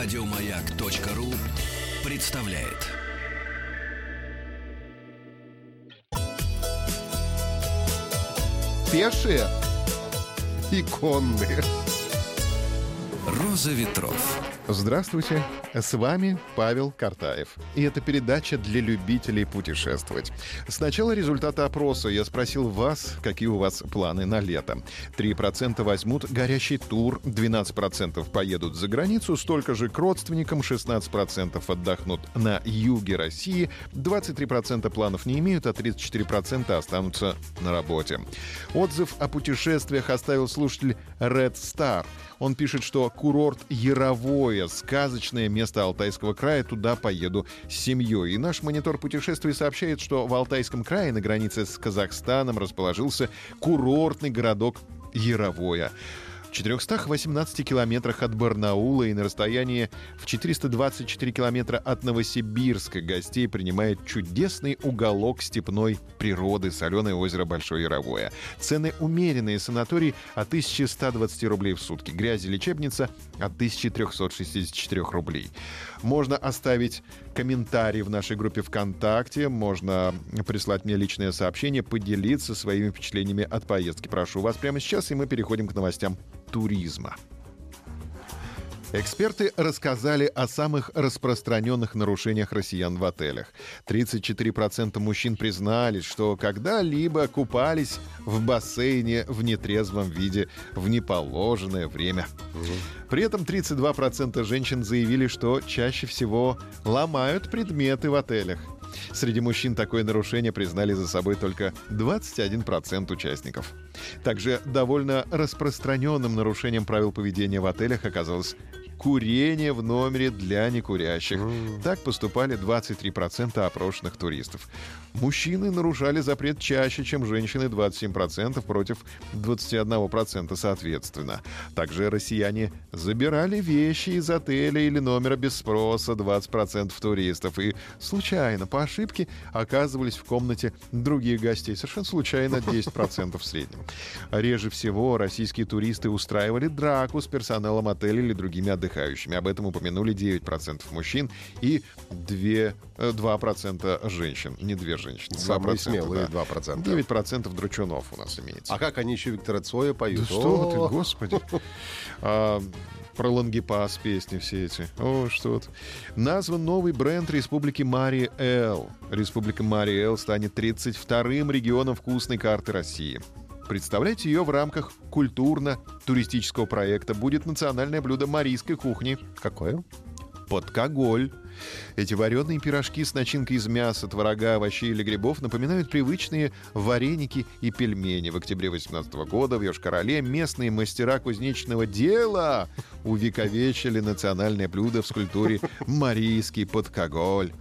Радиомаяк.ру представляет. Пешие и конные. Роза ветров. Здравствуйте, с вами Павел Картаев. И это передача для любителей путешествовать. Сначала результаты опроса. Я спросил вас, какие у вас планы на лето. 3% возьмут горящий тур, 12% поедут за границу, столько же к родственникам, 16% отдохнут на юге России, 23% планов не имеют, а 34% останутся на работе. Отзыв о путешествиях оставил слушатель Red Star – он пишет, что курорт Яровое, сказочное место Алтайского края, туда поеду с семьей. И наш монитор путешествий сообщает, что в Алтайском крае на границе с Казахстаном расположился курортный городок Яровое. В 418 километрах от Барнаула и на расстоянии в 424 километра от Новосибирска гостей принимает чудесный уголок степной природы соленое озеро Большое Яровое. Цены умеренные, санаторий от 1120 рублей в сутки, грязи лечебница от 1364 рублей. Можно оставить комментарий в нашей группе ВКонтакте, можно прислать мне личное сообщение, поделиться своими впечатлениями от поездки. Прошу вас прямо сейчас, и мы переходим к новостям туризма. Эксперты рассказали о самых распространенных нарушениях россиян в отелях. 34% мужчин признались, что когда-либо купались в бассейне в нетрезвом виде в неположенное время. При этом 32% женщин заявили, что чаще всего ломают предметы в отелях. Среди мужчин такое нарушение признали за собой только 21% участников. Также довольно распространенным нарушением правил поведения в отелях оказалось курение в номере для некурящих. Так поступали 23% опрошенных туристов. Мужчины нарушали запрет чаще, чем женщины 27% против 21% соответственно. Также россияне забирали вещи из отеля или номера без спроса 20% туристов и случайно, по ошибке, оказывались в комнате других гостей. Совершенно случайно 10% в среднем. Реже всего российские туристы устраивали драку с персоналом отеля или другими отдыхающими. Об этом упомянули 9% мужчин и 2, 2% э, женщин. Не две женщины. 2%, Самые смелые да. 2%. 9% дручунов у нас имеется. А как они еще Виктора Цоя поют? Да что ты, господи. А, про Лангепас песни все эти. О, что то Назван новый бренд Республики Мари Эл. Республика Мари Эл станет 32-м регионом вкусной карты России. Представлять ее в рамках культурно-туристического проекта будет национальное блюдо марийской кухни. Какое? Подкоголь. Эти вареные пирожки с начинкой из мяса, творога, овощей или грибов напоминают привычные вареники и пельмени. В октябре 2018 года в Йошкар-Оле местные мастера кузнечного дела увековечили национальное блюдо в скульптуре «Марийский подкоголь».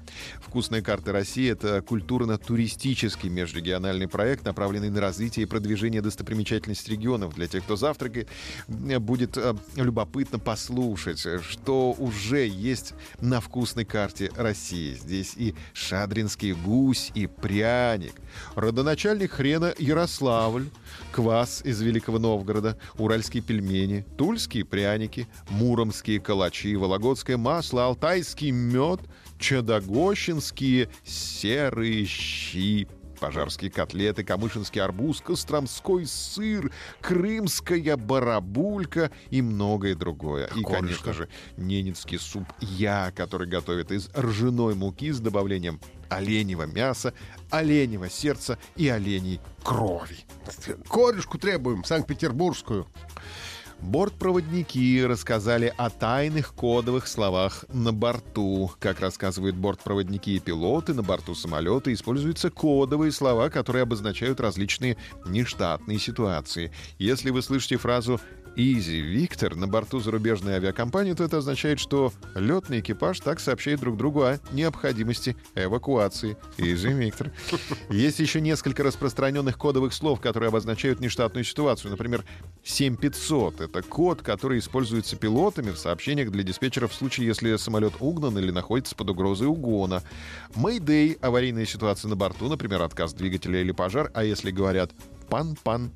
«Вкусная карта России» — это культурно-туристический межрегиональный проект, направленный на развитие и продвижение достопримечательностей регионов. Для тех, кто завтракает, будет э, любопытно послушать, что уже есть на вкусной карте России. Здесь и шадринский гусь, и пряник. Родоначальник хрена Ярославль, квас из Великого Новгорода, уральские пельмени, тульские пряники, муромские калачи, вологодское масло, алтайский мед, чадогощинские серые щи, пожарские котлеты, камышинский арбуз, костромской сыр, крымская барабулька и многое другое. и, конечно же, ненецкий суп «Я», который готовят из ржаной муки с добавлением оленевого мяса, оленевого сердца и оленей крови. Корешку требуем, Санкт-Петербургскую. Бортпроводники рассказали о тайных кодовых словах на борту. Как рассказывают бортпроводники и пилоты, на борту самолета используются кодовые слова, которые обозначают различные нештатные ситуации. Если вы слышите фразу Изи Виктор на борту зарубежной авиакомпании, то это означает, что летный экипаж так сообщает друг другу о необходимости эвакуации. Изи Виктор. Есть еще несколько распространенных кодовых слов, которые обозначают нештатную ситуацию. Например, 7500 — это код, который используется пилотами в сообщениях для диспетчера в случае, если самолет угнан или находится под угрозой угона. Mayday — аварийная ситуация на борту, например, отказ двигателя или пожар, а если говорят «пан-пан»,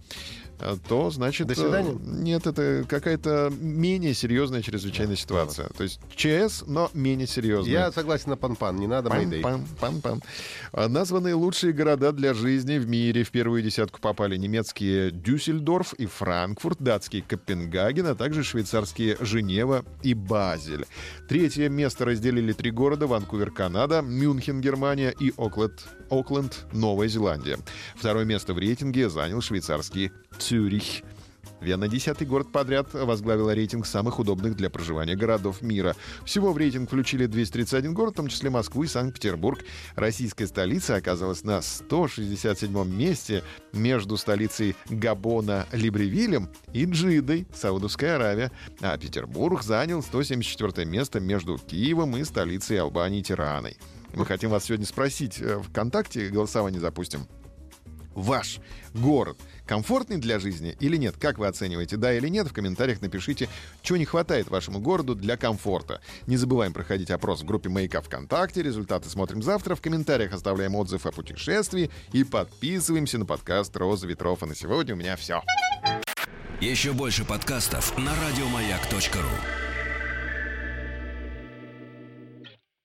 то значит... До свидания? э, Нет, это какая-то менее серьезная чрезвычайная ситуация. То есть ЧС, но менее серьезная. Я согласен на пан-пан, не надо Мэйдэй. Пам-пам-пам-пам. А, Названные лучшие города для жизни в мире. В первую десятку попали немецкие Дюссельдорф и Франкфурт, датский Копенгаген, а также швейцарские Женева и Базель. Третье место разделили три города. Ванкувер, Канада, Мюнхен, Германия и Окленд, Окленд, Новая Зеландия. Второе место в рейтинге занял швейцарский Цюрих. Вена десятый город подряд возглавила рейтинг самых удобных для проживания городов мира. Всего в рейтинг включили 231 город, в том числе Москву и Санкт-Петербург. Российская столица оказалась на 167 месте между столицей Габона Либревилем и Джидой, Саудовская Аравия. А Петербург занял 174 место между Киевом и столицей Албании Тираной. Мы хотим вас сегодня спросить, э, ВКонтакте голосование запустим. Ваш город комфортный для жизни или нет? Как вы оцениваете, да или нет? В комментариях напишите, чего не хватает вашему городу для комфорта. Не забываем проходить опрос в группе Маяка ВКонтакте. Результаты смотрим завтра. В комментариях оставляем отзыв о путешествии и подписываемся на подкаст «Роза ветров». А на сегодня у меня все. Еще больше подкастов на радиомаяк.ру.